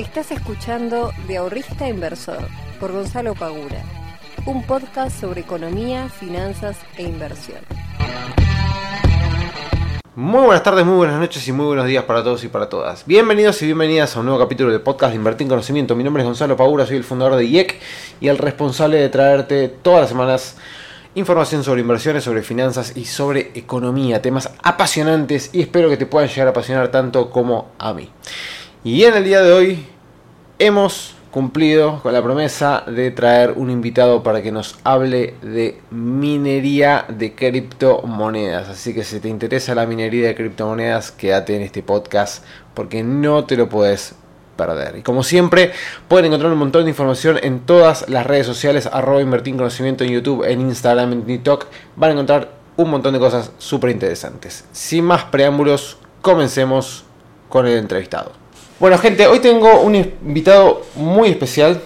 Estás escuchando De Ahorrista Inversor por Gonzalo Pagura, un podcast sobre economía, finanzas e inversión. Muy buenas tardes, muy buenas noches y muy buenos días para todos y para todas. Bienvenidos y bienvenidas a un nuevo capítulo del podcast de Invertir en Conocimiento. Mi nombre es Gonzalo Pagura, soy el fundador de IEC y el responsable de traerte todas las semanas información sobre inversiones, sobre finanzas y sobre economía. Temas apasionantes y espero que te puedan llegar a apasionar tanto como a mí. Y en el día de hoy hemos cumplido con la promesa de traer un invitado para que nos hable de minería de criptomonedas. Así que si te interesa la minería de criptomonedas, quédate en este podcast porque no te lo puedes perder. Y como siempre, pueden encontrar un montón de información en todas las redes sociales, arroba invertir en conocimiento en YouTube, en Instagram, en TikTok. Van a encontrar un montón de cosas súper interesantes. Sin más preámbulos, comencemos con el entrevistado. Bueno gente, hoy tengo un invitado muy especial.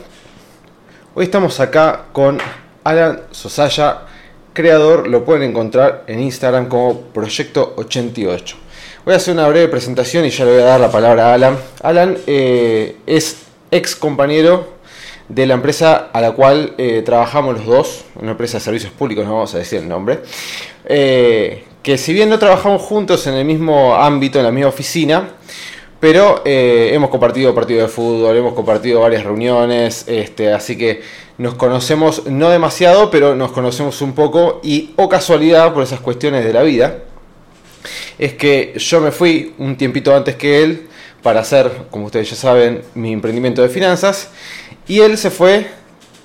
Hoy estamos acá con Alan Sosaya, creador, lo pueden encontrar en Instagram como Proyecto88. Voy a hacer una breve presentación y ya le voy a dar la palabra a Alan. Alan eh, es ex compañero de la empresa a la cual eh, trabajamos los dos, una empresa de servicios públicos, no vamos a decir el nombre, eh, que si bien no trabajamos juntos en el mismo ámbito, en la misma oficina, pero eh, hemos compartido partidos de fútbol, hemos compartido varias reuniones, este, así que nos conocemos no demasiado, pero nos conocemos un poco y, o casualidad, por esas cuestiones de la vida, es que yo me fui un tiempito antes que él para hacer, como ustedes ya saben, mi emprendimiento de finanzas y él se fue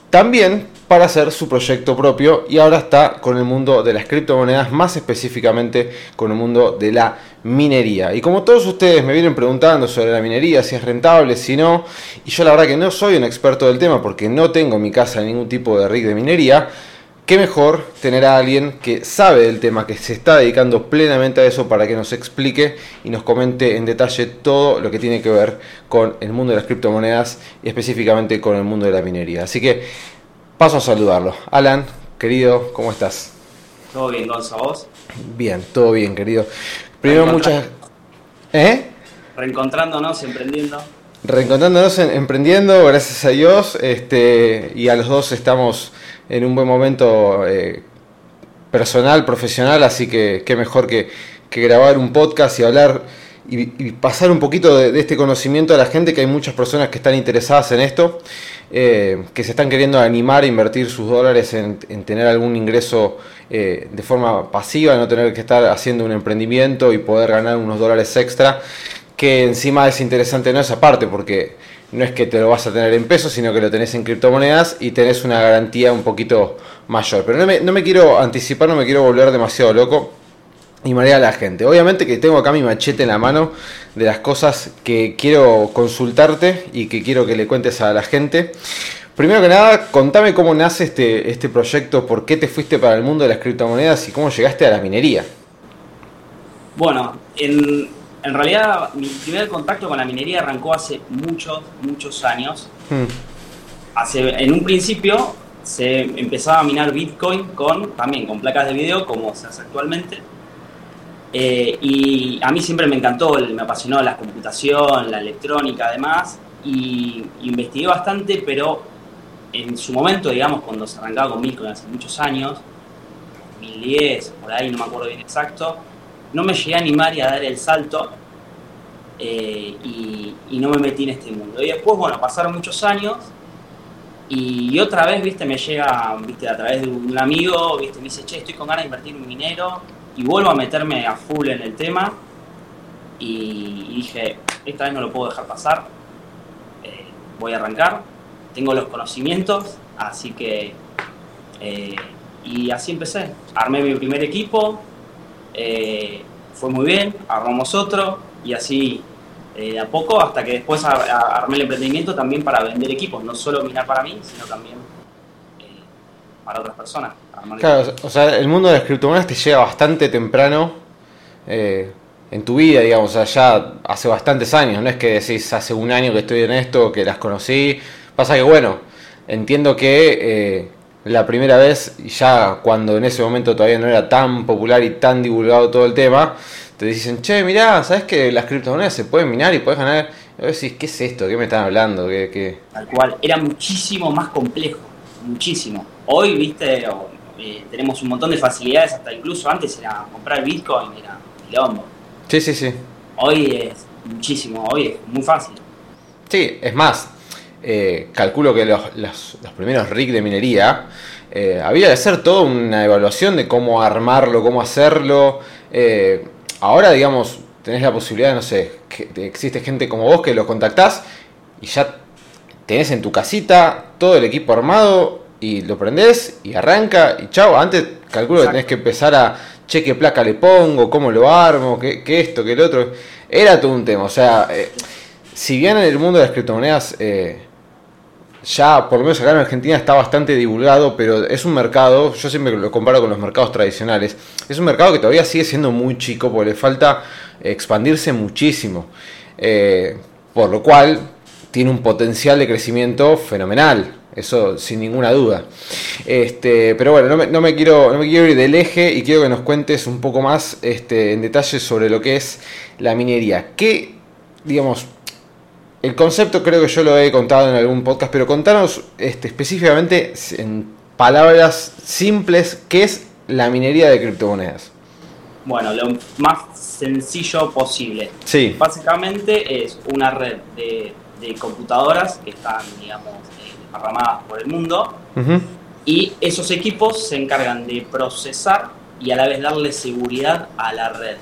también para hacer su proyecto propio y ahora está con el mundo de las criptomonedas, más específicamente con el mundo de la minería. Y como todos ustedes me vienen preguntando sobre la minería, si es rentable, si no, y yo la verdad que no soy un experto del tema porque no tengo en mi casa ningún tipo de rig de minería, qué mejor tener a alguien que sabe del tema, que se está dedicando plenamente a eso para que nos explique y nos comente en detalle todo lo que tiene que ver con el mundo de las criptomonedas y específicamente con el mundo de la minería. Así que Paso a saludarlo. Alan, querido, ¿cómo estás? Todo bien, Gonzalo, ¿vos? Bien, todo bien, querido. Primero, muchas... ¿Eh? Reencontrándonos, emprendiendo. Reencontrándonos, emprendiendo, gracias a Dios. Este, y a los dos estamos en un buen momento eh, personal, profesional, así que qué mejor que, grabar un podcast y hablar y, pasar un poquito de, este conocimiento a la gente, que hay muchas personas que están interesadas en esto. Eh, que se están queriendo animar a invertir sus dólares en, tener algún ingreso eh, de forma pasiva, no tener que estar haciendo un emprendimiento y poder ganar unos dólares extra, que encima es interesante no esa parte, porque no es que te lo vas a tener en pesos, sino que lo tenés en criptomonedas y tenés una garantía un poquito mayor. Pero no me, no me quiero anticipar, no me quiero volver demasiado loco y marear a la gente. Obviamente que tengo acá mi machete en la mano de las cosas que quiero consultarte y que quiero que le cuentes a la gente. Primero que nada, contame cómo nace este, este proyecto, por qué te fuiste para el mundo de las criptomonedas y cómo llegaste a la minería. Bueno, en, en realidad mi primer contacto con la minería arrancó hace muchos, muchos años. Hmm. Hace, en un principio se empezaba a minar Bitcoin con, también con placas de video, como se hace actualmente eh, y a mí siempre me encantó, me apasionó la computación, la electrónica además, y investigué bastante, pero en su momento, digamos, cuando se arrancaba con Bitcoin hace muchos años, 2010, por ahí, no me acuerdo bien exacto, no me llegué a animar y a dar el salto eh, y, no me metí en este mundo. Y después, bueno, pasaron muchos años y, otra vez, viste, me llega, viste, a través de un amigo, viste, me dice, che, estoy con ganas de invertir en un minero y vuelvo a meterme a full en el tema y, dije, esta vez no lo puedo dejar pasar, eh, voy a arrancar, tengo los conocimientos, así que... Eh, y así empecé, armé mi primer equipo, fue muy bien, armamos otro y así a poco hasta que después armé el emprendimiento también para vender equipos, no solo minar para mí, sino también para otras personas. Claro, o sea, el mundo de las criptomonedas te llega bastante temprano eh, en tu vida, digamos, o sea, ya hace bastantes años, no es que decís hace un año que estoy en esto, que las conocí. Pasa que, bueno, entiendo que eh, la primera vez, ya cuando en ese momento todavía no era tan popular y tan divulgado todo el tema, te dicen, che, mirá, ¿sabes que las criptomonedas se pueden minar y puedes ganar? Y vos decís, ¿qué es esto? ¿Qué me están hablando? ¿Qué, qué? Tal cual, era muchísimo más complejo, muchísimo. Hoy, viste, eh, tenemos un montón de facilidades, hasta incluso antes era comprar Bitcoin, era quilombo. Sí, sí, sí. Hoy es muchísimo, hoy es muy fácil. Sí, es más, eh, calculo que los, los, los primeros RIG de minería eh, había de hacer toda una evaluación de cómo armarlo, cómo hacerlo. Eh, ahora, digamos, tenés la posibilidad, no sé, que existe gente como vos que lo contactás y ya tenés en tu casita todo el equipo armado y lo prendés y arranca y chao. Antes calculo Exacto. que tenés que empezar a che qué placa le pongo, cómo lo armo, qué, qué esto, qué el otro. Era todo un tema. O sea, si bien en el mundo de las criptomonedas ya, por lo menos acá en Argentina, está bastante divulgado, pero es un mercado, yo siempre lo comparo con los mercados tradicionales, es un mercado que todavía sigue siendo muy chico porque le falta expandirse muchísimo. Eh, por lo cual tiene un potencial de crecimiento fenomenal, eso sin ninguna duda. Este, pero bueno, no me, no me, quiero, no me quiero ir del eje y quiero que nos cuentes un poco más este, en detalle sobre lo que es la minería. ¿Qué, digamos, el concepto creo que yo lo he contado en algún podcast, pero contanos este, específicamente en palabras simples qué es la minería de criptomonedas. Bueno, lo más sencillo posible. Sí. Básicamente es una red de, de computadoras que están, digamos, desparramadas por el mundo uh -huh. y esos equipos se encargan de procesar y a la vez darle seguridad a la red.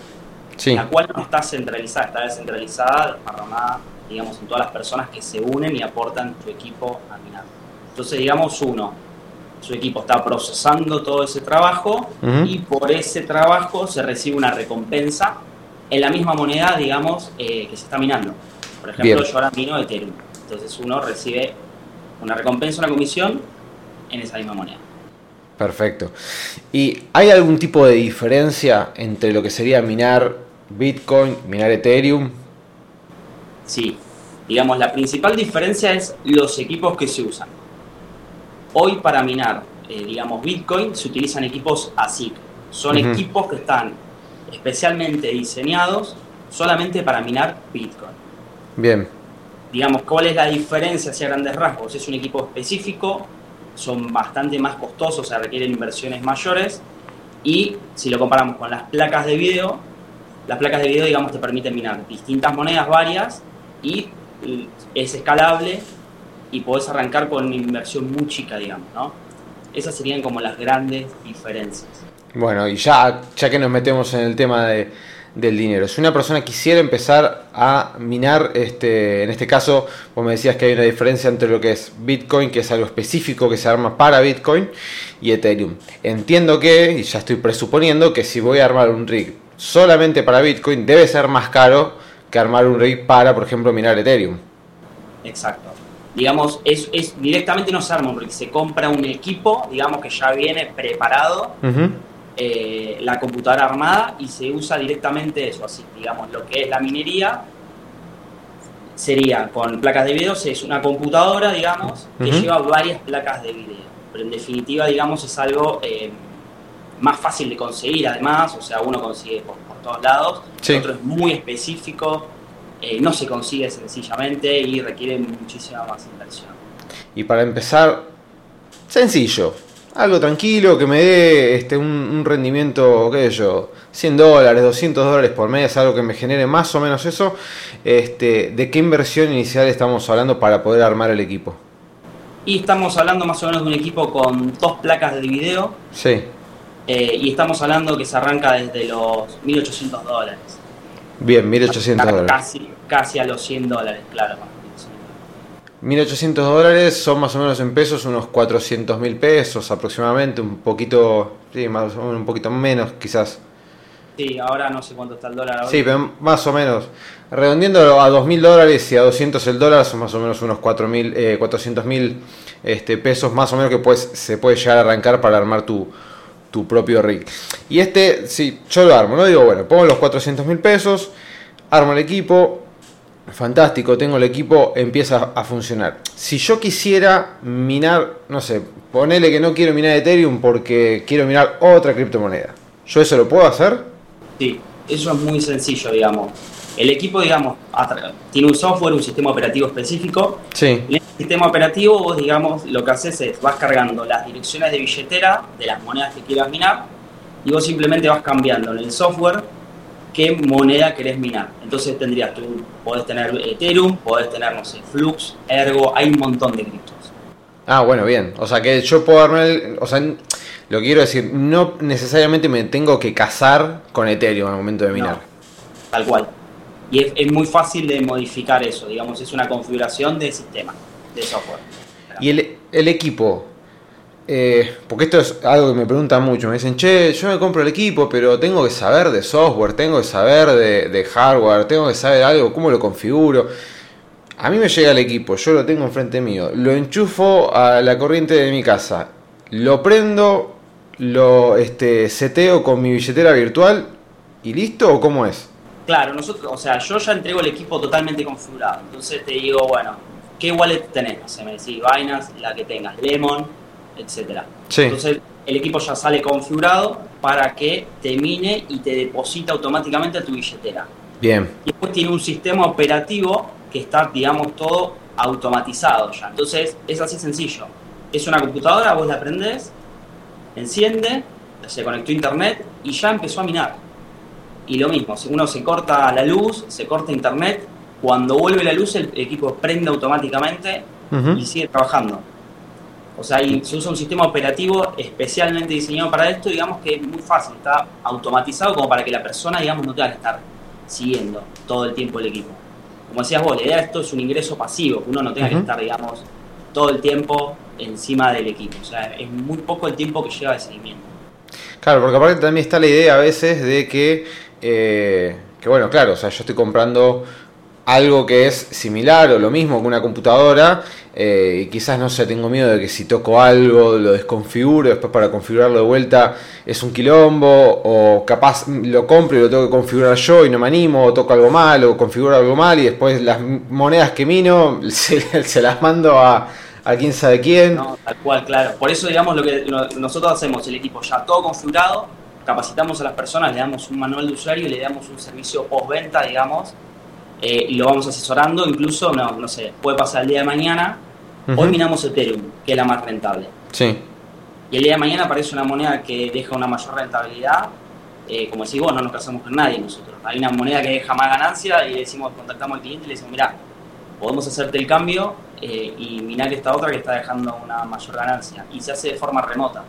Sí. La cual no está centralizada, está descentralizada, desparramada digamos, en todas las personas que se unen y aportan su equipo a minar. Entonces, digamos, uno, su equipo está procesando todo ese trabajo uh -huh. y por ese trabajo se recibe una recompensa en la misma moneda, digamos, eh, que se está minando. Por ejemplo, Bien. yo ahora mino Ethereum. Entonces uno recibe una recompensa, una comisión en esa misma moneda. Perfecto. ¿Y hay algún tipo de diferencia entre lo que sería minar Bitcoin, minar Ethereum? Sí, digamos, la principal diferencia es los equipos que se usan. Hoy para minar, eh, digamos, Bitcoin se utilizan equipos ASIC. Son uh -huh. equipos que están especialmente diseñados solamente para minar Bitcoin. Bien. Digamos, ¿cuál es la diferencia hacia grandes rasgos? Es un equipo específico, son bastante más costosos, o sea, requieren inversiones mayores. Y si lo comparamos con las placas de video, las placas de video, digamos, te permiten minar distintas monedas varias y es escalable y podés arrancar con una inversión muy chica, digamos, ¿no? Esas serían como las grandes diferencias. Bueno, y ya, ya que nos metemos en el tema de, del dinero, si una persona quisiera empezar a minar, este, en este caso, vos me decías que hay una diferencia entre lo que es Bitcoin, que es algo específico que se arma para Bitcoin, y Ethereum. Entiendo que, y ya estoy presuponiendo, que si voy a armar un rig solamente para Bitcoin, debe ser más caro que armar un rig para, por ejemplo, minar Ethereum. Exacto. Digamos, es, es directamente no se arma un rig, se compra un equipo, digamos que ya viene preparado, uh -huh. eh, la computadora armada y se usa directamente eso, así, digamos, lo que es la minería sería con placas de video, es una computadora, digamos, que uh -huh. lleva varias placas de video, pero en definitiva, digamos, es algo eh, más fácil de conseguir además, o sea, uno consigue por todos lados, sí. el otro es muy específico, eh, no se consigue sencillamente y requiere muchísima más inversión. Y para empezar, sencillo, algo tranquilo que me dé este, un, un, rendimiento, qué sé yo, 100 dólares, 200 dólares por mes, algo que me genere más o menos eso. Este, ¿De qué inversión inicial estamos hablando para poder armar el equipo? Y estamos hablando más o menos de un equipo con dos placas de video. Sí. Eh, y estamos hablando que se arranca desde los 1.800 dólares. Bien, 1.800 dólares. Casi, casi a los 100 dólares, claro. 1.800 dólares son más o menos en pesos unos 400 mil pesos aproximadamente, un poquito, sí, más o menos, un poquito menos quizás. Sí, ahora no sé cuánto está el dólar. Ahora. Sí, pero más o menos. Redondeando a 2.000 dólares y a 200 el dólar son más o menos unos 4.000, eh, 400 mil este, pesos más o menos que pues, se puede llegar a arrancar para armar tu, tu propio rig. Y este, sí, yo lo armo, ¿no? Digo, bueno, pongo los 400 mil pesos, armo el equipo, fantástico, tengo el equipo, empieza a funcionar. Si yo quisiera minar, no sé, ponele que no quiero minar Ethereum porque quiero minar otra criptomoneda, ¿yo eso lo puedo hacer? Sí, eso es muy sencillo, digamos. El equipo, digamos, tiene un software, un sistema operativo específico. Sí. En el sistema operativo, vos, digamos, lo que haces es vas cargando las direcciones de billetera de las monedas que quieras minar y vos simplemente vas cambiando en el software qué moneda querés minar. Entonces tendrías, tú podés tener Ethereum, podés tener, no sé, Flux, Ergo, hay un montón de criptos. Ah, bueno, bien. O sea que yo puedo armar, el, o sea, lo que quiero decir, no necesariamente me tengo que casar con Ethereum al momento de minar. tal cual. Y es, muy fácil de modificar eso, digamos, es una configuración de sistema, de software. Y el, el equipo, eh, porque esto es algo que me preguntan mucho, me dicen, che, yo me compro el equipo, pero tengo que saber de software, tengo que saber de, hardware, tengo que saber algo, cómo lo configuro. A mí me llega el equipo, yo lo tengo enfrente mío, lo enchufo a la corriente de mi casa, lo prendo, lo este, seteo con mi billetera virtual y listo o cómo es? Claro, nosotros, o sea, yo ya entrego el equipo totalmente configurado. Entonces te digo, bueno, ¿qué wallet tenés? O sea, me decís Binance, la que tengas, Lemon, etcétera. Entonces el equipo ya sale configurado para que te mine y te deposita automáticamente a tu billetera. Bien. Y después tiene un sistema operativo que está, digamos, todo automatizado ya. Entonces es así sencillo. Es una computadora, vos la aprendés, enciende, se conectó a internet y ya empezó a minar y lo mismo, si uno se corta la luz, se corta internet, cuando vuelve la luz el equipo prende automáticamente y sigue trabajando. O sea, se usa un sistema operativo especialmente diseñado para esto, digamos que es muy fácil, está automatizado como para que la persona, digamos, no tenga que estar siguiendo todo el tiempo el equipo. Como decías vos, la idea de esto es un ingreso pasivo, que uno no tenga que estar, digamos, todo el tiempo encima del equipo. O sea, es muy poco el tiempo que lleva de seguimiento. Claro, porque aparte también está la idea a veces de que eh, que bueno, claro, o sea, yo estoy comprando algo que es similar o lo mismo que una computadora eh, y quizás no sé, tengo miedo de que si toco algo lo desconfiguro, después para configurarlo de vuelta es un quilombo o capaz lo compro y lo tengo que configurar yo y no me animo o toco algo mal o configuro algo mal y después las monedas que mino se, las mando a, a quién sabe quién. No, tal cual, claro. Por eso digamos lo que nosotros hacemos, el equipo ya todo configurado capacitamos a las personas, le damos un manual de usuario, le damos un servicio postventa, digamos, eh, y lo vamos asesorando, incluso, no, no sé, puede pasar el día de mañana, hoy minamos Ethereum, que es la más rentable. Sí. Y el día de mañana aparece una moneda que deja una mayor rentabilidad, eh, como decís vos, no nos casamos con nadie nosotros. Hay una moneda que deja más ganancia y decimos, contactamos al cliente y le decimos, mira, podemos hacerte el cambio eh, y minar esta otra que está dejando una mayor ganancia. Y se hace de forma remota.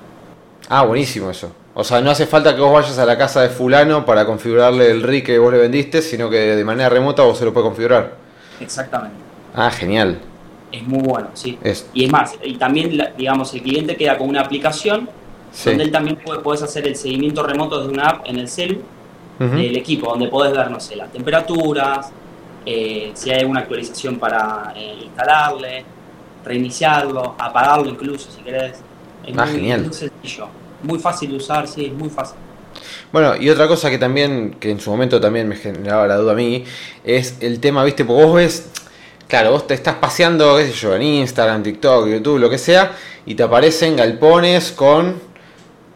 Ah, buenísimo eso. O sea, no hace falta que vos vayas a la casa de fulano para configurarle el RIC que vos le vendiste, sino que de manera remota vos se lo puedes configurar. Exactamente. Ah, genial. Es muy bueno, sí. Y es más, y también, digamos, el cliente queda con una aplicación donde él también puede, puedes hacer el seguimiento remoto de una app en el celu del equipo, donde podés ver, no sé, las temperaturas, eh, si hay alguna actualización para eh, instalarle, reiniciarlo, apagarlo incluso, si querés. Ah, genial. Muy sencillo muy fácil de usar, sí, es muy fácil. Bueno, y otra cosa que también, que en su momento también me generaba la duda a mí, es el tema, viste, porque vos ves, claro, vos te estás paseando, qué sé yo, en Instagram, TikTok, YouTube, lo que sea, y te aparecen galpones con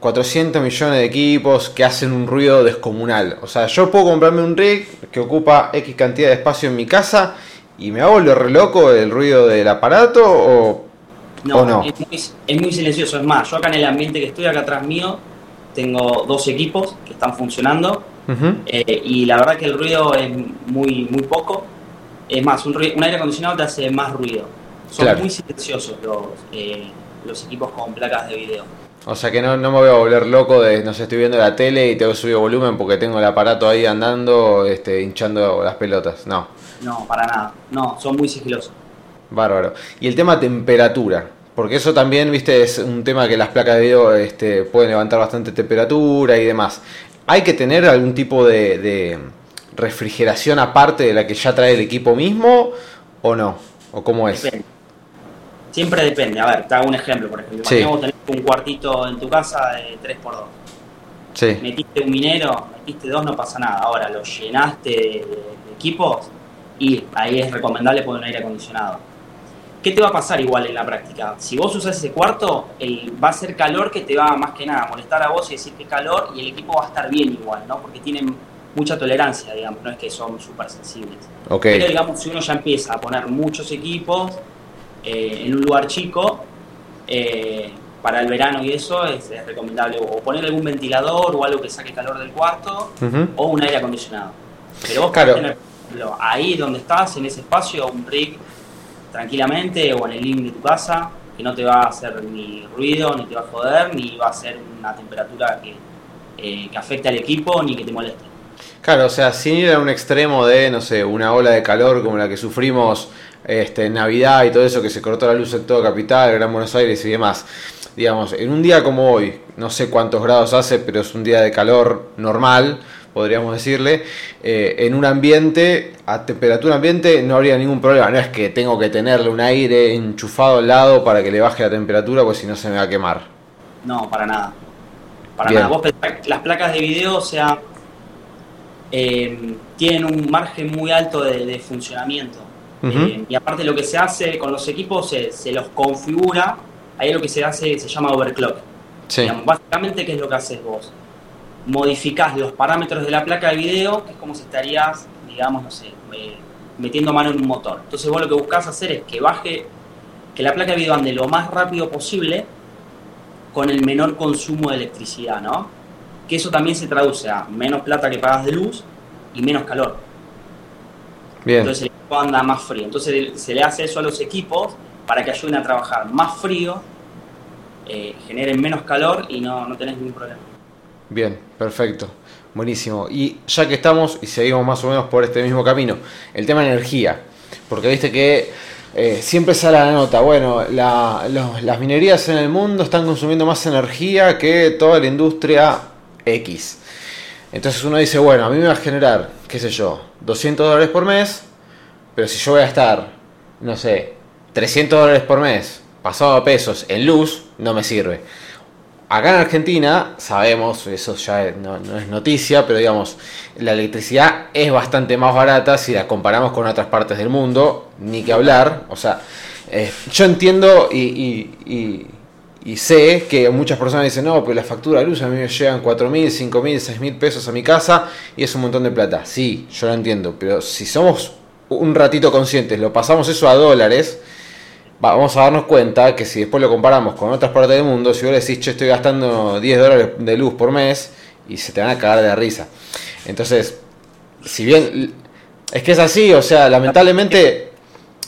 400 millones de equipos que hacen un ruido descomunal. O sea, yo puedo comprarme un rig que ocupa X cantidad de espacio en mi casa y me hago lo re loco el ruido del aparato o no, Es, muy, silencioso. Es más, yo acá en el ambiente que estoy, acá atrás mío, tengo dos equipos que están funcionando eh, y la verdad que el ruido es muy, muy poco. Es más, un, aire acondicionado te hace más ruido. Son muy silenciosos los, eh, los equipos con placas de video. O sea que no, no, me voy a volver loco de, no sé, estoy viendo la tele y tengo que subir volumen porque tengo el aparato ahí andando, este, hinchando las pelotas. No. No, para nada. No, son muy sigilosos. Bárbaro. Y el tema temperatura, porque eso también, viste, es un tema que las placas de video este, pueden levantar bastante temperatura y demás. ¿Hay que tener algún tipo de, refrigeración aparte de la que ya trae el equipo mismo o no? ¿O cómo es? Siempre depende. A ver, te hago un ejemplo, por ejemplo. Sí. tener un cuartito en tu casa de 3x2. Sí. Metiste un minero, metiste dos, no pasa nada. Ahora lo llenaste de, equipos y ahí es recomendable poner un aire acondicionado ¿qué te va a pasar igual en la práctica? Si vos usas ese cuarto, va a ser calor que te va más que nada a molestar a vos y decir que calor y el equipo va a estar bien igual, ¿no? Porque tienen mucha tolerancia, digamos, no es que son súper sensibles. Okay. Pero digamos, si uno ya empieza a poner muchos equipos eh, en un lugar chico, eh, para el verano y eso es, recomendable o poner algún ventilador o algo que saque calor del cuarto o un aire acondicionado. Pero vos claro. tener ahí donde estás, en ese espacio, un rig tranquilamente o en el living de tu casa, que no te va a hacer ni ruido, ni te va a joder, ni va a ser una temperatura que, eh, que afecte al equipo, ni que te moleste. Claro, o sea, sin ir a un extremo de, no sé, una ola de calor como la que sufrimos este, en Navidad y todo eso, que se cortó la luz en todo Capital, Gran Buenos Aires y demás. Digamos, en un día como hoy, no sé cuántos grados hace, pero es un día de calor normal, podríamos decirle, eh, en un ambiente, a temperatura ambiente, no habría ningún problema. No es que tengo que tenerle un aire enchufado al lado para que le baje la temperatura, pues si no se me va a quemar. No, para nada. Para nada. Vos las placas de video, o sea, eh, tienen un margen muy alto de, funcionamiento. Eh, y aparte lo que se hace con los equipos se, los configura, ahí lo que se hace se llama overclock. básicamente, ¿qué es lo que haces vos? Modificás los parámetros de la placa de video, que es como si estarías, digamos, no sé, metiendo mano en un motor. Entonces vos lo que buscas hacer es que baje, que la placa de video ande lo más rápido posible con el menor consumo de electricidad, ¿no? Que eso también se traduce a menos plata que pagas de luz y menos calor. Bien. Entonces el equipo anda más frío. Entonces se le hace eso a los equipos para que ayuden a trabajar más frío, eh, generen menos calor y no, no tenés ningún problema. Bien, perfecto. Buenísimo. Y ya que estamos y seguimos más o menos por este mismo camino, el tema energía. Porque viste que eh, siempre sale la nota, bueno, las minerías en el mundo están consumiendo más energía que toda la industria X. Entonces uno dice, bueno, a mí me va a generar, qué sé yo, 200 dólares por mes, pero si yo voy a estar, no sé, 300 dólares por mes pasado a pesos en luz, no me sirve. Acá en Argentina sabemos, eso ya no, es noticia, pero digamos, la electricidad es bastante más barata si la comparamos con otras partes del mundo, ni que hablar. O sea, eh, yo entiendo y, sé que muchas personas dicen, no, pero la factura de luz a mí me llegan 4 mil, 5 mil, 6 mil pesos a mi casa y es un montón de plata. Sí, yo lo entiendo, pero si somos un ratito conscientes, lo pasamos eso a dólares vamos a darnos cuenta que si después lo comparamos con otras partes del mundo, si vos decís, che, estoy gastando 10 dólares de luz por mes, y se te van a cagar de risa. Entonces, si bien es que es así, o sea, lamentablemente,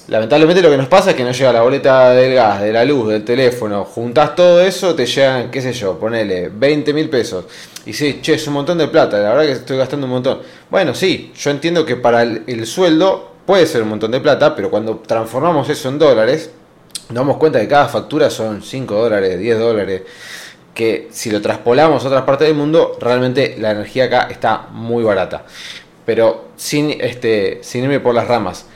lamentablemente lo que nos pasa es que no llega la boleta del gas, de la luz, del teléfono, juntás todo eso, te llegan, qué sé yo, ponele 20 mil pesos. Y sí, che, es un montón de plata, la verdad que estoy gastando un montón. Bueno, sí, yo entiendo que para el sueldo puede ser un montón de plata, pero cuando transformamos eso en dólares, nos damos cuenta que cada factura son 5 dólares, 10 dólares, que si lo traspolamos a otras partes del mundo, realmente la energía acá está muy barata. Pero sin, este, sin irme por las ramas,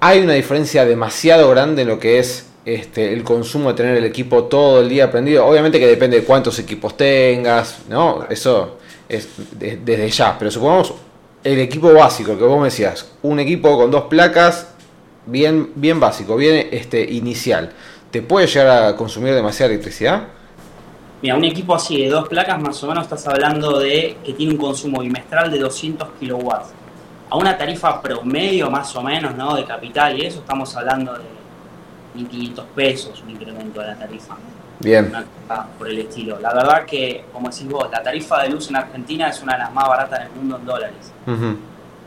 hay una diferencia demasiado grande en lo que es este, el consumo de tener el equipo todo el día prendido. Obviamente que depende de cuántos equipos tengas, ¿no? Eso es desde ya. Pero supongamos el equipo básico que vos me decías, un equipo con dos placas bien, bien básico, bien este, inicial, ¿te puede llegar a consumir demasiada electricidad? Mira, un equipo así de dos placas más o menos estás hablando de que tiene un consumo bimestral de 200 kilowatts. A una tarifa promedio más o menos, ¿no? De capital y eso estamos hablando de 1.500 pesos un incremento de la tarifa. Bien. por el estilo. La verdad que, como decís vos, la tarifa de luz en Argentina es una de las más baratas del mundo en dólares.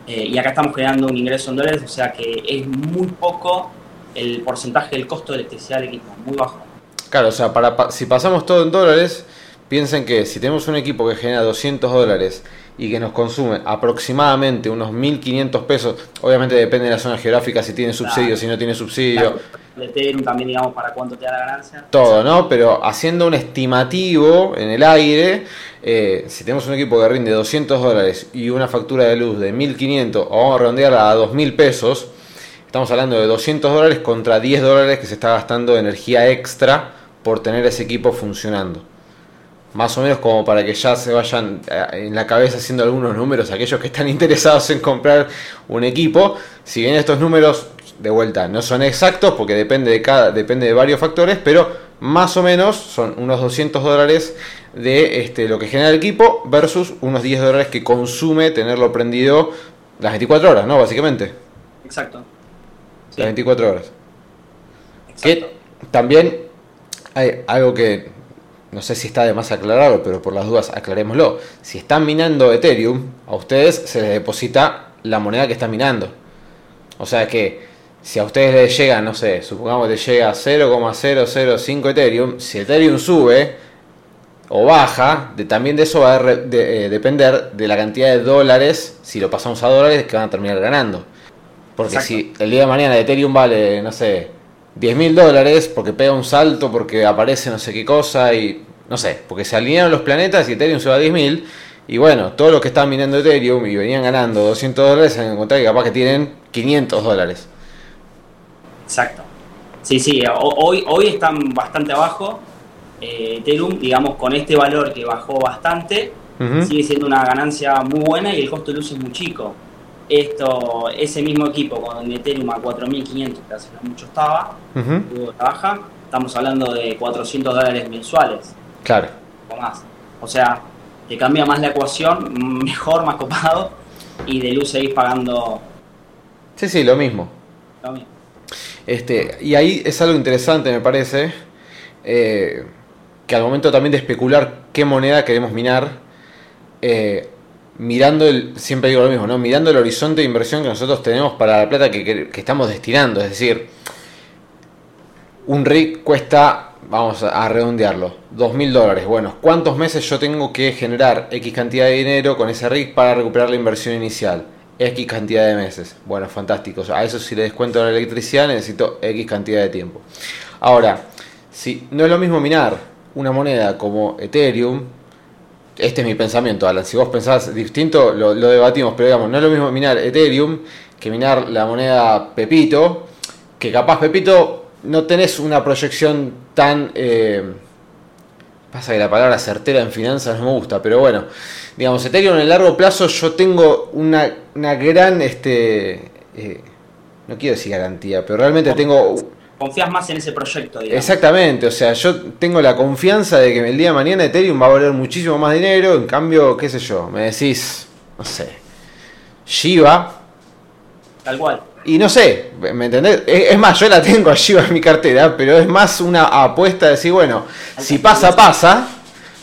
Eh, y acá estamos generando un ingreso en dólares, o sea que es muy poco el porcentaje del costo de electricidad del equipo, muy bajo. Claro, o sea, para, si pasamos todo en dólares, piensen que si tenemos un equipo que genera 200 dólares y que nos consume aproximadamente unos 1.500 pesos, obviamente depende de la zona geográfica, si tiene subsidio, si no tiene subsidio. De también, digamos, para cuánto te da la ganancia. Todo, ¿no? Pero haciendo un estimativo en el aire, eh, si tenemos un equipo que rinde 200 dólares y una factura de luz de 1.500, o vamos a redondearla a 2.000 pesos, estamos hablando de 200 dólares contra 10 dólares que se está gastando de energía extra por tener ese equipo funcionando más o menos como para que ya se vayan eh, en la cabeza haciendo algunos números aquellos que están interesados en comprar un equipo. Si bien estos números de vuelta no son exactos porque depende de cada depende de varios factores, pero más o menos son unos 200 dólares de este, lo que genera el equipo versus unos 10 dólares que consume tenerlo prendido las 24 horas, ¿no? Básicamente. Exacto. Las 24 horas. Que también hay algo que no sé si está de más aclarado, pero por las dudas aclarémoslo. Si están minando Ethereum, a ustedes se les deposita la moneda que están minando. O sea que si a ustedes les llega, no sé, supongamos que les llega 0,005 Ethereum, si Ethereum sube o baja, de, también de eso va a eh, depender de la cantidad de dólares, si lo pasamos a dólares, que van a terminar ganando. Porque si el día de mañana Ethereum vale, no sé, 10 mil dólares porque pega un salto, porque aparece no sé qué cosa y no sé, porque se alinearon los planetas y Ethereum se va a 10 mil. Y bueno, todos los que estaban minando Ethereum y venían ganando 200 dólares se han encontrado que capaz que tienen 500 dólares. Exacto. Sí, sí, hoy, hoy están bastante abajo. Eh, Ethereum, digamos, con este valor que bajó bastante, sigue siendo una ganancia muy buena y el costo de luz es muy chico esto, ese mismo equipo con Ethereum a 4.500, que hace mucho estaba, uh baja, estamos hablando de 400 dólares mensuales. Claro. O más. O sea, te cambia más la ecuación, mejor, más copado, y de luz seguís pagando. Sí, sí, lo mismo. Lo mismo. Este, y ahí es algo interesante, me parece, eh, que al momento también de especular qué moneda queremos minar, eh, mirando el, siempre digo lo mismo, ¿no? Mirando el horizonte de inversión que nosotros tenemos para la plata que, estamos destinando. Es decir, un RIC cuesta, vamos a redondearlo, dos mil dólares. Bueno, ¿cuántos meses yo tengo que generar X cantidad de dinero con ese RIC para recuperar la inversión inicial? X cantidad de meses. Bueno, fantástico. A eso si le descuento la electricidad necesito X cantidad de tiempo. Ahora, si no es lo mismo minar una moneda como Ethereum, este es mi pensamiento, Alan. Si vos pensás distinto, lo, debatimos, pero digamos, no es lo mismo minar Ethereum que minar la moneda Pepito, que capaz Pepito no tenés una proyección tan... Eh, pasa que la palabra certera en finanzas no me gusta, pero bueno, digamos, Ethereum en el largo plazo yo tengo una, gran, este, eh, no quiero decir garantía, pero realmente tengo confías más en ese proyecto. Digamos. Exactamente, o sea, yo tengo la confianza de que el día de mañana Ethereum va a valer muchísimo más dinero, en cambio, qué sé yo, me decís, no sé, Shiba. Tal cual. Y no sé, ¿me entendés? Es más, yo la tengo a Shiba en mi cartera, pero es más una apuesta de decir, bueno, si pasa, pasa.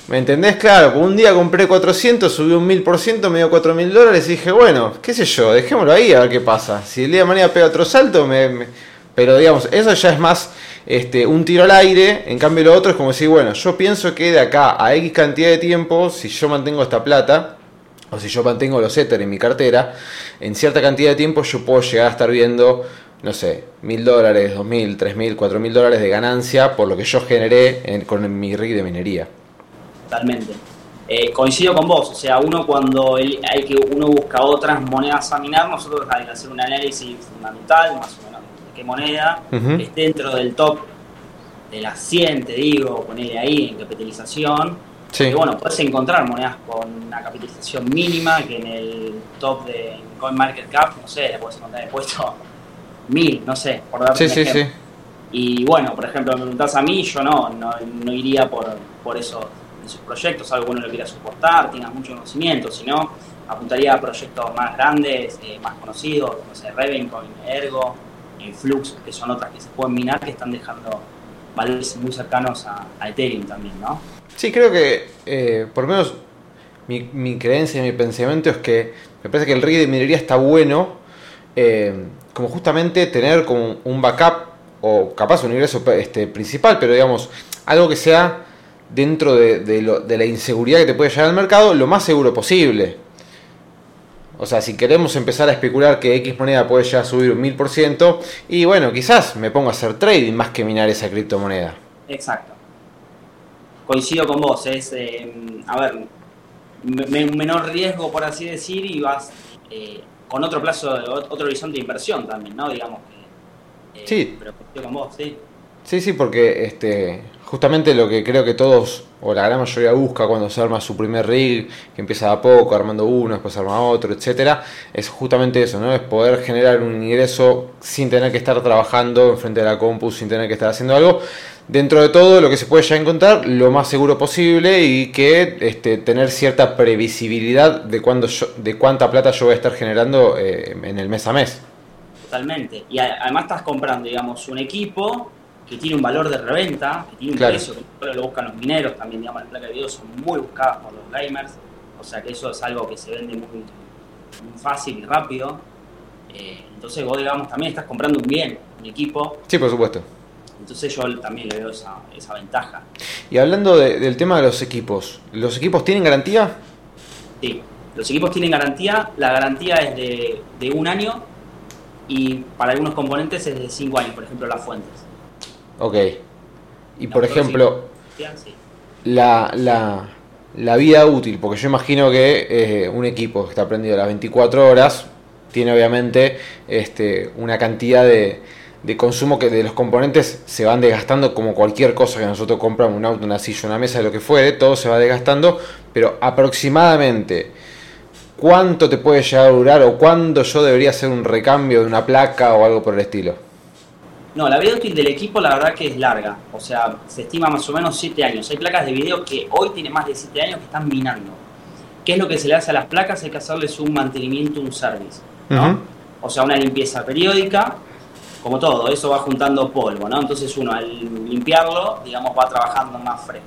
¿Me entendés? Claro, un día compré 400, subí un 1000%, me dio 4000 dólares y dije, bueno, qué sé yo, dejémoslo ahí a ver qué pasa. Si el día de mañana pega otro salto, me pero digamos, eso ya es más este, un tiro al aire, en cambio lo otro es como decir, bueno, yo pienso que de acá a X cantidad de tiempo, si yo mantengo esta plata, o si yo mantengo los Ether en mi cartera, en cierta cantidad de tiempo yo puedo llegar a estar viendo, no sé, mil dólares, dos mil, tres mil, cuatro mil dólares de ganancia por lo que yo generé con mi rig de minería. Totalmente. Eh, coincido con vos, o sea, uno cuando hay que uno busca otras monedas a minar, nosotros hay que hacer un análisis fundamental, más o menos qué moneda es dentro del top de las 100, te digo, ponele ahí en capitalización. Sí. Y bueno, puedes encontrar monedas con una capitalización mínima que en el top de CoinMarketCap, no sé, le puedes encontrar el puesto mil, no sé, por darte sí, un sí, Sí. Y bueno, por ejemplo, me preguntás a mí, yo no, no, iría por, por esos, esos proyectos, algo que uno lo quiera soportar, tenga mucho conocimiento, sino apuntaría a proyectos más grandes, eh, más conocidos, no sé, Revencoin, Ergo, Flux, que son otras que se pueden minar, que están dejando valores muy cercanos a, Ethereum también, ¿no? Sí, creo que eh, por lo menos mi, creencia y mi pensamiento es que me parece que el rig de minería está bueno eh, como justamente tener como un backup o capaz un ingreso este, principal, pero digamos algo que sea dentro de, de la inseguridad que te puede llegar al mercado lo más seguro posible. O sea, si queremos empezar a especular que X moneda puede ya subir un 1000%, y bueno, quizás me pongo a hacer trading más que minar esa criptomoneda. Exacto. Coincido con vos, es, eh, a ver, un menor riesgo, por así decir, y vas eh, con otro plazo, otro horizonte de inversión también, ¿no? Digamos que. Eh, sí. Pero coincido con vos, sí. Sí, sí, porque este, justamente lo que creo que todos, o la gran mayoría busca cuando se arma su primer rig, que empieza a poco, armando uno, después arma otro, etcétera, es justamente eso, ¿no? Es poder generar un ingreso sin tener que estar trabajando enfrente de la compu, sin tener que estar haciendo algo. Dentro de todo, lo que se puede ya encontrar, lo más seguro posible y que este, tener cierta previsibilidad de, cuándo de cuánta plata yo voy a estar generando eh, en el mes a mes. Totalmente. Y además estás comprando, digamos, un equipo que tiene un valor de reventa, que tiene un precio que lo buscan los mineros, también digamos las placas de video son muy buscadas por los gamers, o sea que eso es algo que se vende muy, fácil y rápido. Eh, entonces vos digamos también estás comprando un bien, un equipo. Sí, por supuesto. Entonces yo también le veo esa, esa ventaja. Y hablando del tema de los equipos, ¿los equipos tienen garantía? Sí, los equipos tienen garantía, la garantía es de, de un año y para algunos componentes es de cinco años, por ejemplo las fuentes. Ok. Y por ejemplo, la, la, la, vida útil, porque yo imagino que eh, un equipo que está prendido las 24 horas tiene obviamente este, una cantidad de, de consumo que de los componentes se van desgastando como cualquier cosa que nosotros compramos, un auto, una silla, una mesa, lo que fuere, todo se va desgastando, pero aproximadamente cuánto te puede llegar a durar o cuándo yo debería hacer un recambio de una placa o algo por el estilo. No, la vida útil del equipo la verdad que es larga, o sea, se estima más o menos 7 años. Hay placas de video que hoy tienen más de 7 años que están minando. ¿Qué es lo que se le hace a las placas? Hay que hacerles un mantenimiento, un service, ¿no? O sea, una limpieza periódica, como todo, eso va juntando polvo, ¿no? Entonces uno al limpiarlo, digamos, va trabajando más fresco.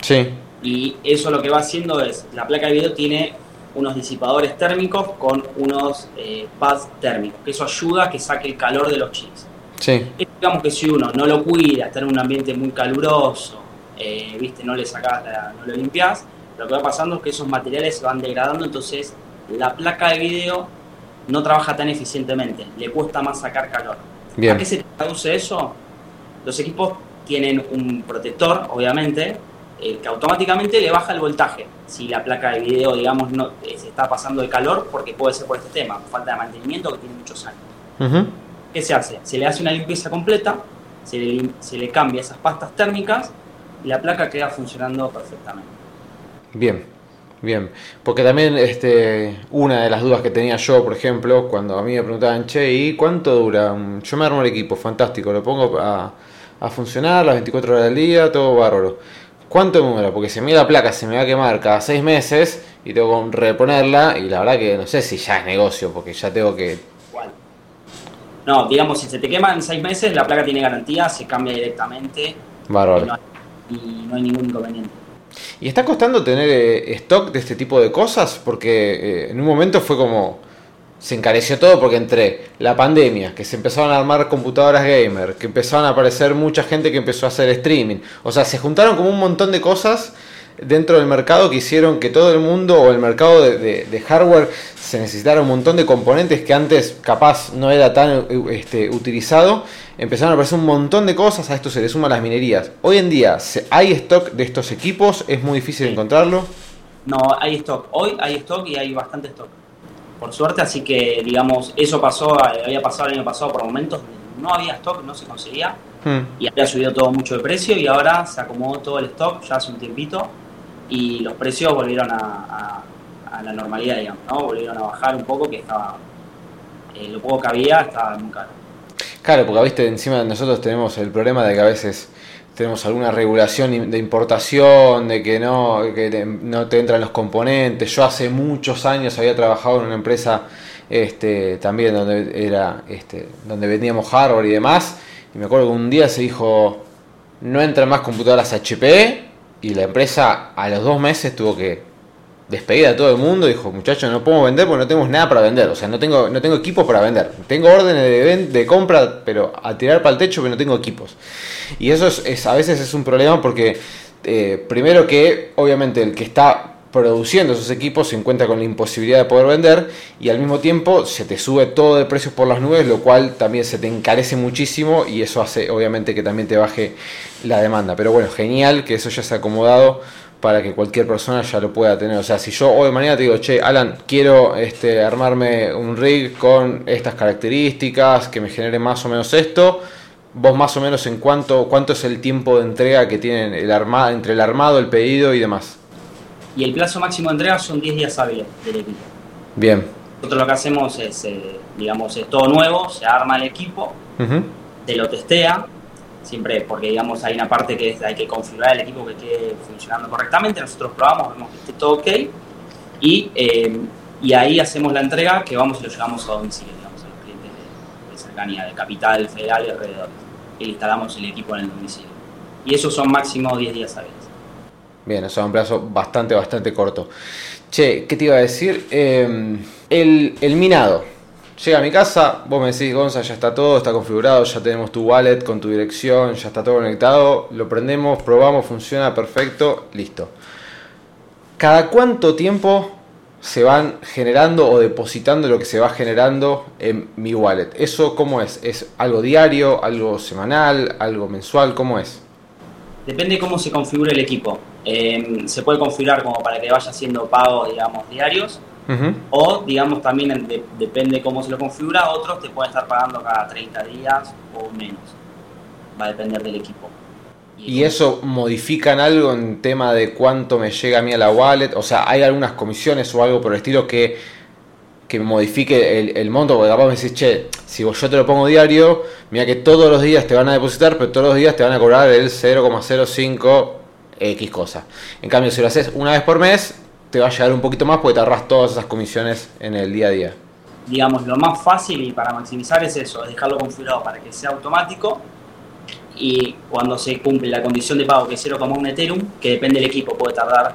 Sí. Y eso lo que va haciendo es, la placa de video tiene unos disipadores térmicos con unos eh, pads térmicos, que eso ayuda a que saque el calor de los chips. Sí. digamos que si uno no lo cuida, está en un ambiente muy caluroso, eh, viste, no le sacas, no lo limpias, lo que va pasando es que esos materiales se van degradando, entonces la placa de video no trabaja tan eficientemente, le cuesta más sacar calor. ¿A qué se traduce eso? Los equipos tienen un protector, obviamente, eh, que automáticamente le baja el voltaje. Si la placa de video, digamos, no eh, se está pasando de calor, porque puede ser por este tema, falta de mantenimiento que tiene muchos años. ¿Qué se hace? Se le hace una limpieza completa, se le, cambia esas pastas térmicas y la placa queda funcionando perfectamente. Bien, bien. Porque también este, una de las dudas que tenía yo, por ejemplo, cuando a mí me preguntaban, che, ¿y cuánto dura? Yo me armo el equipo, fantástico, lo pongo a, a funcionar las 24 horas del día, todo bárbaro. ¿Cuánto número? Porque si a mí la placa se me va a quemar cada 6 meses y tengo que reponerla, y la verdad que no sé si ya es negocio, porque ya tengo que no, digamos, si se te quema en seis meses, la placa tiene garantía, se cambia directamente. Bárbaro. Y no, hay, ningún inconveniente. ¿Y está costando tener eh, stock de este tipo de cosas? Porque eh, en un momento fue como. Se encareció todo porque entre la pandemia, que se empezaron a armar computadoras gamer, que empezaron a aparecer mucha gente que empezó a hacer streaming. O sea, se juntaron como un montón de cosas dentro del mercado que hicieron que todo el mundo o el mercado de, hardware se necesitara un montón de componentes que antes capaz no era tan este, utilizado. Empezaron a aparecer un montón de cosas, a esto se le suman las minerías. Hoy en día, ¿hay stock de estos equipos? ¿Es muy difícil encontrarlo? No, hay stock. Hoy hay stock y hay bastante stock. Por suerte, así que digamos, eso pasó, había pasado el año pasado por momentos no había stock, no se conseguía. Hmm. Y había subido todo mucho de precio y ahora se acomodó todo el stock ya hace un tiempito y los precios volvieron a, la normalidad, digamos, ¿no? Volvieron a bajar un poco, que estaba, eh, lo poco que había estaba muy caro. Claro, porque viste, encima nosotros tenemos el problema de que a veces tenemos alguna regulación de importación, de que no, que no te entran los componentes. Yo hace muchos años había trabajado en una empresa este, también donde era este, donde vendíamos hardware y demás. Y me acuerdo que un día se dijo, no entran más computadoras HP y la empresa a los dos meses tuvo que despedir a todo el mundo. Dijo, muchachos, no podemos vender porque no tenemos nada para vender. O sea, no tengo, no tengo equipos para vender. Tengo órdenes de, de compra, pero a tirar para el techo, pero no tengo equipos. Y eso es, a veces es un problema porque, eh, primero que, obviamente, el que está produciendo esos equipos se encuentra con la imposibilidad de poder vender y al mismo tiempo se te sube todo de precios por las nubes, lo cual también se te encarece muchísimo y eso hace obviamente que también te baje la demanda. Pero bueno, genial que eso ya se ha acomodado para que cualquier persona ya lo pueda tener. O sea, si yo hoy de mañana te digo, che, Alan, quiero este, armarme un rig con estas características, que me genere más o menos esto, vos más o menos en cuánto, cuánto es el tiempo de entrega que tienen el armado, entre el armado, el pedido y demás. Y el plazo máximo de entrega son 10 días hábiles del equipo. Bien. Nosotros lo que hacemos es, eh, digamos, es todo nuevo, se arma el equipo, se lo testea, siempre porque digamos hay una parte que hay que configurar el equipo que quede funcionando correctamente, nosotros probamos, vemos que esté todo ok y, eh, y ahí hacemos la entrega que vamos y lo llevamos a domicilio, digamos, a los clientes de, cercanía, de capital, federal y alrededor. Y instalamos el equipo en el domicilio. Y esos son máximo 10 días hábiles. Bien, eso es un plazo bastante, bastante corto. Che, ¿qué te iba a decir? Eh, el, el minado. Llega a mi casa, vos me decís, Gonza, ya está todo, está configurado, ya tenemos tu wallet con tu dirección, ya está todo conectado, lo prendemos, probamos, funciona perfecto, listo. ¿Cada cuánto tiempo se van generando o depositando lo que se va generando en mi wallet? ¿Eso cómo es? ¿Es algo diario, algo semanal, algo mensual? ¿Cómo es? Depende cómo se configure el equipo. Eh, se puede configurar como para que vaya haciendo pagos, digamos, diarios o, digamos, también depende cómo se lo configura, otros te pueden estar pagando cada 30 días o menos. Va a depender del equipo. ¿Y eso modifican algo en tema de cuánto me llega a mí a la wallet? O sea, ¿hay algunas comisiones o algo por el estilo que, que modifique el, monto? Porque capaz me decís, che, si yo te lo pongo diario, mira que todos los días te van a depositar, pero todos los días te van a cobrar el 0,05 X cosa. En cambio, si lo haces una vez por mes, te va a llegar un poquito más porque te ahorras todas esas comisiones en el día a día. Digamos, lo más fácil y para maximizar es eso, es dejarlo configurado para que sea automático y cuando se cumple la condición de pago que es 0,1 Ethereum, que depende del equipo, puede tardar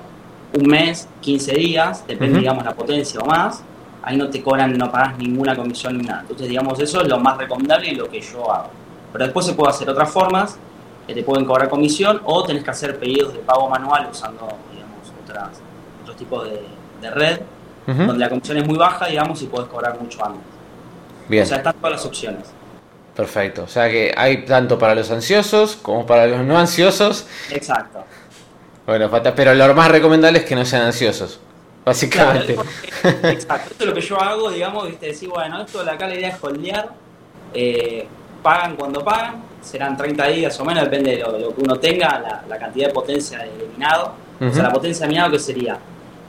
un mes, 15 días, depende, digamos, la potencia o más, ahí no te cobran, no pagas ninguna comisión ni nada. Entonces, digamos, eso es lo más recomendable y lo que yo hago. Pero después se puede hacer otras formas que te pueden cobrar comisión o tenés que hacer pedidos de pago manual usando, digamos, otras tipo de, red, donde la comisión es muy baja, digamos, y puedes cobrar mucho antes. Bien. O sea, están todas las opciones. Perfecto. O sea que hay tanto para los ansiosos como para los no ansiosos. Exacto. Bueno, pero lo más recomendable es que no sean ansiosos. Básicamente. exacto. Esto es lo que yo hago, digamos, viste, decir, bueno, esto de acá la idea es holdear. Eh, pagan cuando pagan, serán 30 días o menos, depende de lo, que uno tenga, la, cantidad de potencia de minado. O sea, la potencia de minado que sería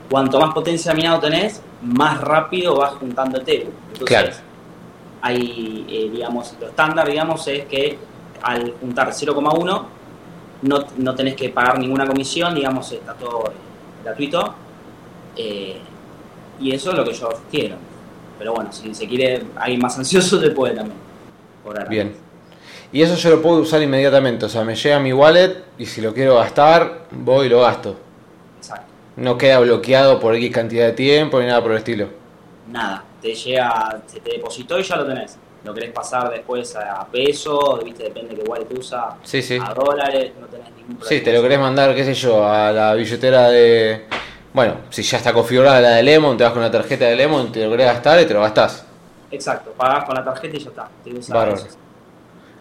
cuanto más potencia de minado tenés, más rápido vas juntando Ethereum. Entonces, hay, eh, digamos, lo estándar, digamos, es que al juntar 0,1 no, no tenés que pagar ninguna comisión, digamos, está todo eh, gratuito. Eh, y eso es lo que yo quiero. Pero bueno, si se quiere alguien más ansioso, se puede también. Bien. Y eso yo lo puedo usar inmediatamente, o sea, me llega mi wallet y si lo quiero gastar, voy y lo gasto no queda bloqueado por X cantidad de tiempo ni nada por el estilo. Nada, te llega, se te depositó y ya lo tenés. Lo querés pasar después a pesos, viste, depende de qué wallet usa, sí, sí. a dólares, no tenés ningún problema. Sí, te lo querés mandar, qué sé yo, a la billetera de... Bueno, si ya está configurada la de Lemon, te vas con la tarjeta de Lemon, te lo querés gastar y te lo gastás. Exacto, pagás con la tarjeta y ya está. Te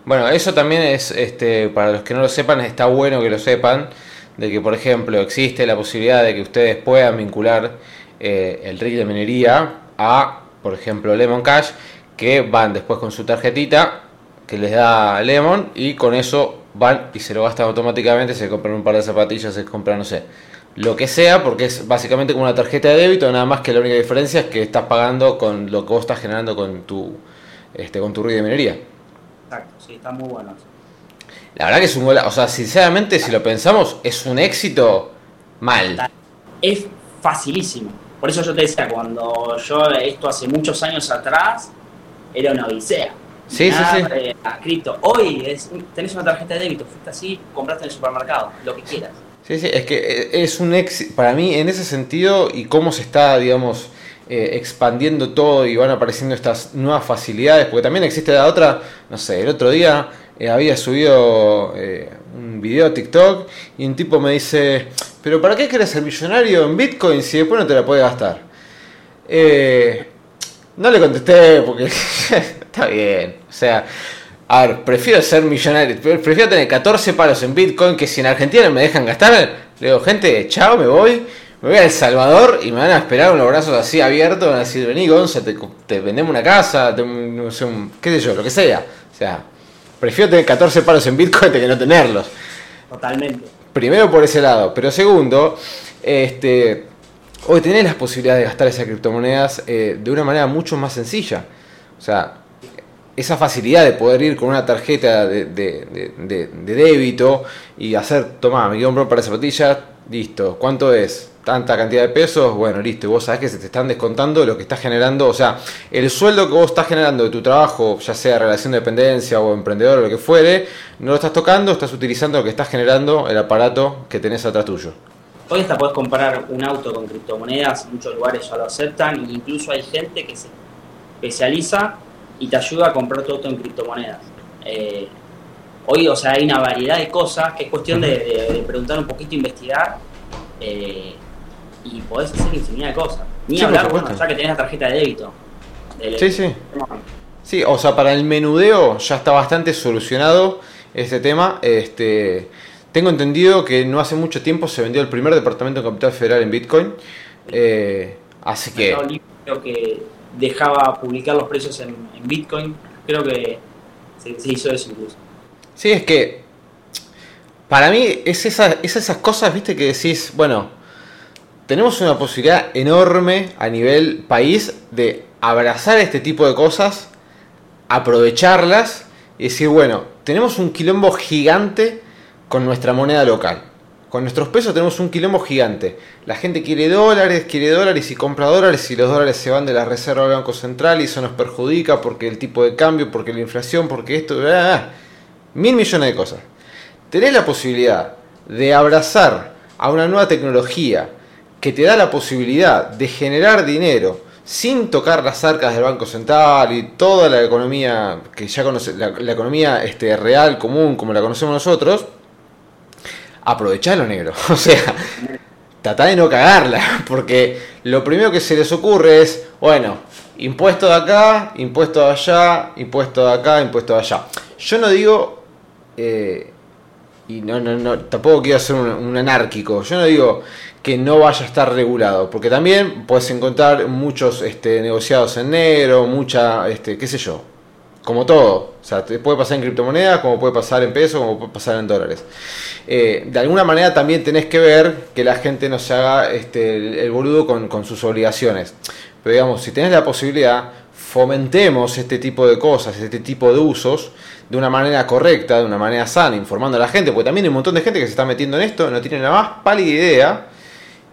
Bueno, eso también es, este, para los que no lo sepan, está bueno que lo sepan de que, por ejemplo, existe la posibilidad de que ustedes puedan vincular eh, el rig de minería a, por ejemplo, Lemon Cash, que van después con su tarjetita que les da Lemon y con eso van y se lo gastan automáticamente, se compran un par de zapatillas, se compran, no sé, lo que sea, porque es básicamente como una tarjeta de débito, nada más que la única diferencia es que estás pagando con lo que vos estás generando con tu, este, con tu rig de minería. Exacto, sí, está muy bueno. La verdad que es un gol, o sea, sinceramente, si lo pensamos, es un éxito mal. Es facilísimo. Por eso yo te decía, cuando yo esto hace muchos años atrás, era una odisea. Sí, sí, sí. Eh, Hoy es, tenés una tarjeta de débito, fuiste así, compraste en el supermercado, lo que quieras. Sí, sí, es que eh, es un éxito, para mí en ese sentido y cómo se está, digamos, eh, expandiendo todo y van apareciendo estas nuevas facilidades, porque también existe la otra, no sé, el otro día eh, había subido un video a TikTok y un tipo me dice, pero ¿para qué querés ser millonario en Bitcoin si después no te la puedes gastar? No le contesté porque está bien, o sea, a ver, prefiero ser millonario, prefiero tener 14 palos en Bitcoin que si en Argentina me dejan gastar, le digo, gente, chao, me voy. Me voy a El Salvador y me van a esperar con los brazos así abiertos, van a decir, vení Gonza, te, vendemos una casa, te, no sé, qué sé yo, lo que sea. O sea, prefiero tener 14 palos en Bitcoin que no tenerlos. Totalmente. Primero por ese lado, pero segundo, este, hoy tenés las posibilidades de gastar esas criptomonedas eh, de una manera mucho más sencilla. O sea, esa facilidad de poder ir con una tarjeta de, débito y hacer, toma, me compro para zapatillas, listo, ¿cuánto es? Tanta cantidad de pesos, bueno, listo, y vos sabés que se te están descontando lo que estás generando, o sea, el sueldo que vos estás generando de tu trabajo, ya sea relación de dependencia o emprendedor o lo que fuere, no lo estás tocando, estás utilizando lo que estás generando, el aparato que tenés atrás tuyo. Hoy hasta podés comprar un auto con criptomonedas, muchos lugares ya lo aceptan, e incluso hay gente que se especializa y te ayuda a comprar todo en criptomonedas. Eh, hoy, o sea, hay una variedad de cosas que es cuestión de, preguntar un poquito, investigar eh, y podés hacer infinidad de cosas. Ni hablar, bueno, ya que tenés la tarjeta de débito. sí, sí. Sí, o sea, para el menudeo ya está bastante solucionado este tema. Este, tengo entendido que no hace mucho tiempo se vendió el primer departamento de capital federal en Bitcoin. Eh, así que... Creo que dejaba publicar los precios en, Bitcoin. Creo que se, hizo eso incluso. Sí, es que para mí es, esa, esas cosas, viste, que decís, bueno, tenemos una posibilidad enorme a nivel país de abrazar este tipo de cosas, aprovecharlas y decir, bueno, tenemos un quilombo gigante con nuestra moneda local. Con nuestros pesos tenemos un quilombo gigante. La gente quiere dólares, quiere dólares y compra dólares y los dólares se van de la reserva del Banco Central y eso nos perjudica porque el tipo de cambio, porque la inflación, porque esto, mil millones de cosas. Tenés la posibilidad de abrazar a una nueva tecnología que te da la posibilidad de generar dinero sin tocar las arcas del Banco Central y toda la economía que ya conoce, la, economía este, real, común, como la conocemos nosotros, aprovechalo negro. O sea, trata de no cagarla, porque lo primero que se les ocurre es, bueno, impuesto de acá, impuesto de allá, impuesto de acá, impuesto de allá. Yo no digo, eh, y no, no, no, tampoco quiero ser un, anárquico, yo no digo que no vaya a estar regulado, porque también puedes encontrar muchos este, negociados en negro, mucha, este, qué sé yo, como todo. O sea, te puede pasar en criptomonedas, como puede pasar en pesos, como puede pasar en dólares. Eh, de alguna manera también tenés que ver que la gente no se haga este, el, boludo con, sus obligaciones. Pero digamos, si tenés la posibilidad, fomentemos este tipo de cosas, este tipo de usos de una manera correcta, de una manera sana, informando a la gente, porque también hay un montón de gente que se está metiendo en esto, no tiene la más pálida idea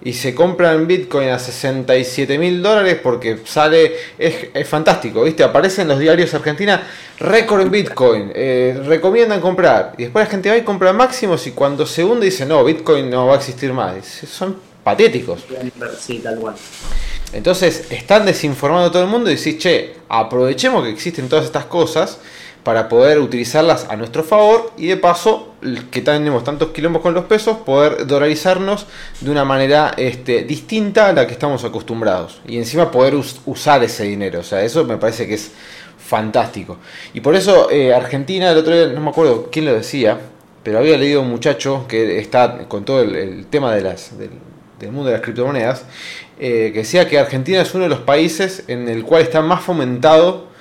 y se compran Bitcoin a 67 mil dólares porque sale, es, fantástico, ¿viste? Aparece en los diarios Argentina, récord en Bitcoin, eh, recomiendan comprar. Y después la gente va y compra máximos y cuando se hunde dice, no, Bitcoin no va a existir más. Son patéticos. Sí, tal cual. Entonces están desinformando a todo el mundo y decís, che, aprovechemos que existen todas estas cosas para poder utilizarlas a nuestro favor y de paso, que tenemos tantos quilombos con los pesos, poder dolarizarnos de una manera este, distinta a la que estamos acostumbrados. Y encima poder usar ese dinero. O sea, eso me parece que es fantástico. Y por eso eh, Argentina, el otro día, no me acuerdo quién lo decía, pero había leído un muchacho que está con todo el, tema del, mundo de las criptomonedas, eh, que decía que Argentina es uno de los países en el cual está más fomentado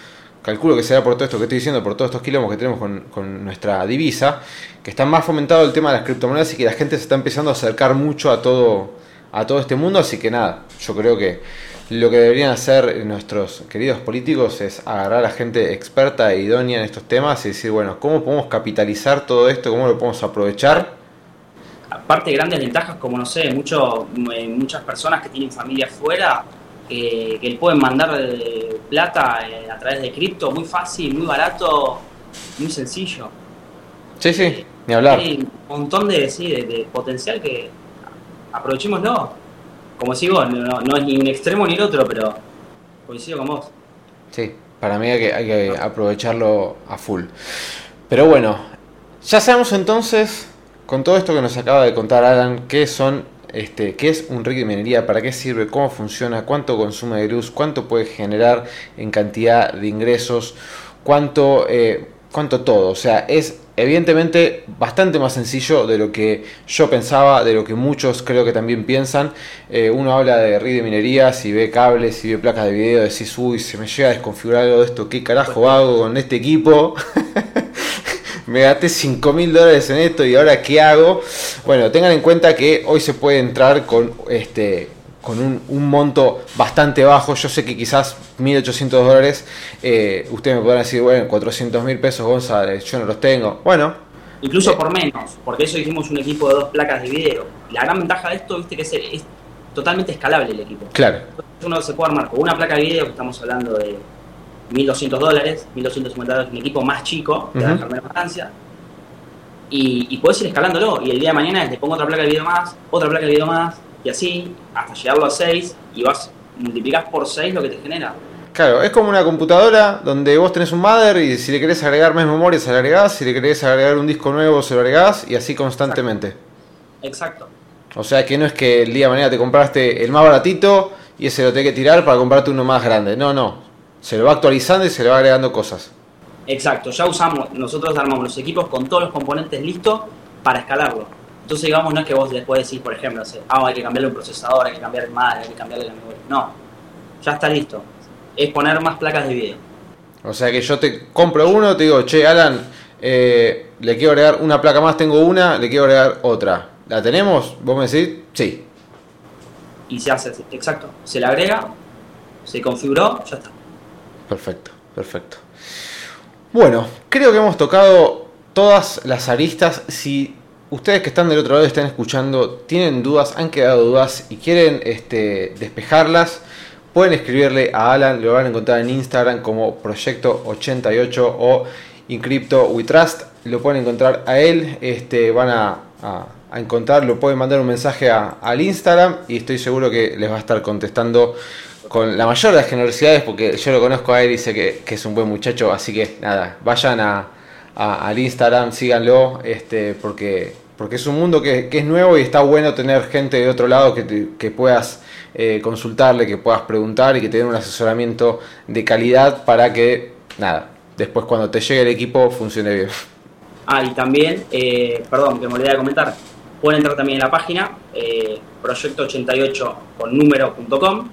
calculo que será por todo esto que estoy diciendo, por todos estos kilómetros que tenemos con, nuestra divisa, que está más fomentado el tema de las criptomonedas y que la gente se está empezando a acercar mucho a todo, a todo este mundo, así que nada, yo creo que lo que deberían hacer nuestros queridos políticos es agarrar a la gente experta e idónea en estos temas y decir, bueno, ¿cómo podemos capitalizar todo esto? ¿Cómo lo podemos aprovechar? Aparte de grandes ventajas, como no sé, eh, muchas personas que tienen familia fuera, que, que pueden mandar plata eh, a través de cripto muy fácil, muy barato, muy sencillo. Sí, sí, ni hablar. Hay un montón de, sí, de, potencial que aprovechémoslo. Como sigo, no, no, es ni un extremo ni el otro, pero coincido con vos. Sí, para mí hay que, hay que aprovecharlo a full. Pero bueno, ya sabemos entonces, con todo esto que nos acaba de contar Alan, qué son este, qué es un rig de minería, para qué sirve, cómo funciona, cuánto consume de luz, cuánto puede generar en cantidad de ingresos, cuánto, eh, cuánto todo. O sea, es evidentemente bastante más sencillo de lo que yo pensaba, de lo que muchos creo que también piensan. Eh, uno habla de rig de minería, si ve cables, si ve placas de video, decís, uy, se me llega a desconfigurar algo de esto, ¿qué carajo hago con este equipo? me gasté 5 mil dólares en esto y ahora qué hago. Bueno, tengan en cuenta que hoy se puede entrar con este con un, monto bastante bajo. Yo sé que quizás 1.800 dólares, eh, ustedes me podrán decir, bueno, 400 mil pesos, González, yo no los tengo. Bueno. Incluso eh, por menos, porque eso hicimos un equipo de dos placas de video. La gran ventaja de esto, viste, que es, es totalmente escalable el equipo. Claro. Uno se puede armar con una placa de video, que estamos hablando de 1.200 dólares, 1.250 dólares, un equipo más chico, de uh menos ganancia, y, y puedes ir escalándolo. Y el día de mañana le pongo otra placa de video más, otra placa de video más, y así hasta llegarlo a 6 y vas multiplicas por 6 lo que te genera. Claro, es como una computadora donde vos tenés un mother y si le querés agregar más memoria se le agregás, si le querés agregar un disco nuevo se lo agregás y así constantemente. Exacto. O sea que no es que el día de mañana te compraste el más baratito y ese lo tenés que tirar para comprarte uno más grande. No, no. Se lo va actualizando y se le va agregando cosas. Exacto, ya usamos, nosotros armamos los equipos con todos los componentes listos para escalarlo. Entonces, digamos, no es que vos después decís, por ejemplo, ah, hay que cambiarle un procesador, hay que cambiar el madre, hay que cambiarle la memoria. No, ya está listo. Es poner más placas de video. O sea que yo te compro uno, te digo, che, Alan, eh, le quiero agregar una placa más, tengo una, le quiero agregar otra. ¿La tenemos? ¿Vos me decís? Sí. Y se hace, exacto. Se le agrega, se configuró, ya está. Perfecto, perfecto. Bueno, creo que hemos tocado todas las aristas. Si ustedes que están del otro lado están escuchando, tienen dudas, han quedado dudas y quieren este, despejarlas, pueden escribirle a Alan, lo van a encontrar en Instagram como Proyecto88 o Trust, lo pueden encontrar a él, este, van a, a, encontrarlo, pueden mandar un mensaje al Instagram y estoy seguro que les va a estar contestando con la mayor de las generosidades porque yo lo conozco a él y sé que, es un buen muchacho, así que nada, vayan a, al Instagram, síganlo, este, porque porque es un mundo que, es nuevo y está bueno tener gente de otro lado que, que puedas eh, consultarle, que puedas preguntar y que te den un asesoramiento de calidad para que, nada, después cuando te llegue el equipo funcione bien. Ah, y también, eh, perdón, que me olvidé de comentar, pueden entrar también en la página eh, proyecto88 con número.com,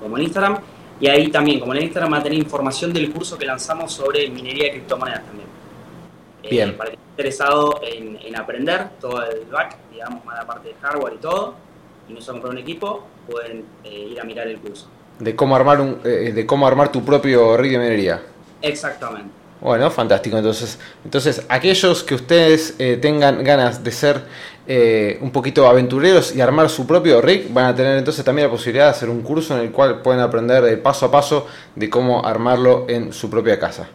como en Instagram, y ahí también, como en Instagram, va a tener información del curso que lanzamos sobre minería de criptomonedas también. Bien interesado en, aprender todo el back, digamos, más la parte de hardware y todo, y no se comprar un equipo, pueden eh, ir a mirar el curso. De cómo armar un, eh, de cómo armar tu propio rig de minería. Exactamente. Bueno, fantástico. Entonces, entonces aquellos que ustedes eh, tengan ganas de ser un poquito aventureros y armar su propio rig, van a tener entonces también la posibilidad de hacer un curso en el cual pueden aprender paso a paso de cómo armarlo en su propia casa.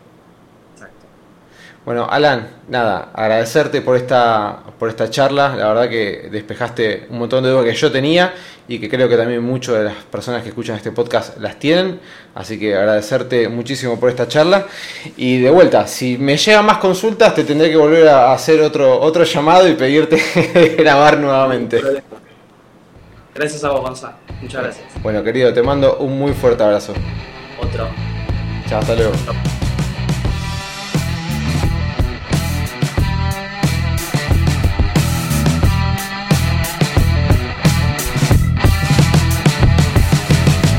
Bueno, Alan, nada, agradecerte por esta, por esta charla. La verdad que despejaste un montón de dudas que yo tenía y que creo que también muchas de las personas que escuchan este podcast las tienen. Así que agradecerte muchísimo por esta charla. Y de vuelta, si me llegan más consultas, te tendré que volver a hacer otro, otro llamado y pedirte grabar nuevamente. Gracias a vos, Gonzalo. Muchas gracias. Bueno, querido, te mando un muy fuerte abrazo. Otro. Chao, hasta luego.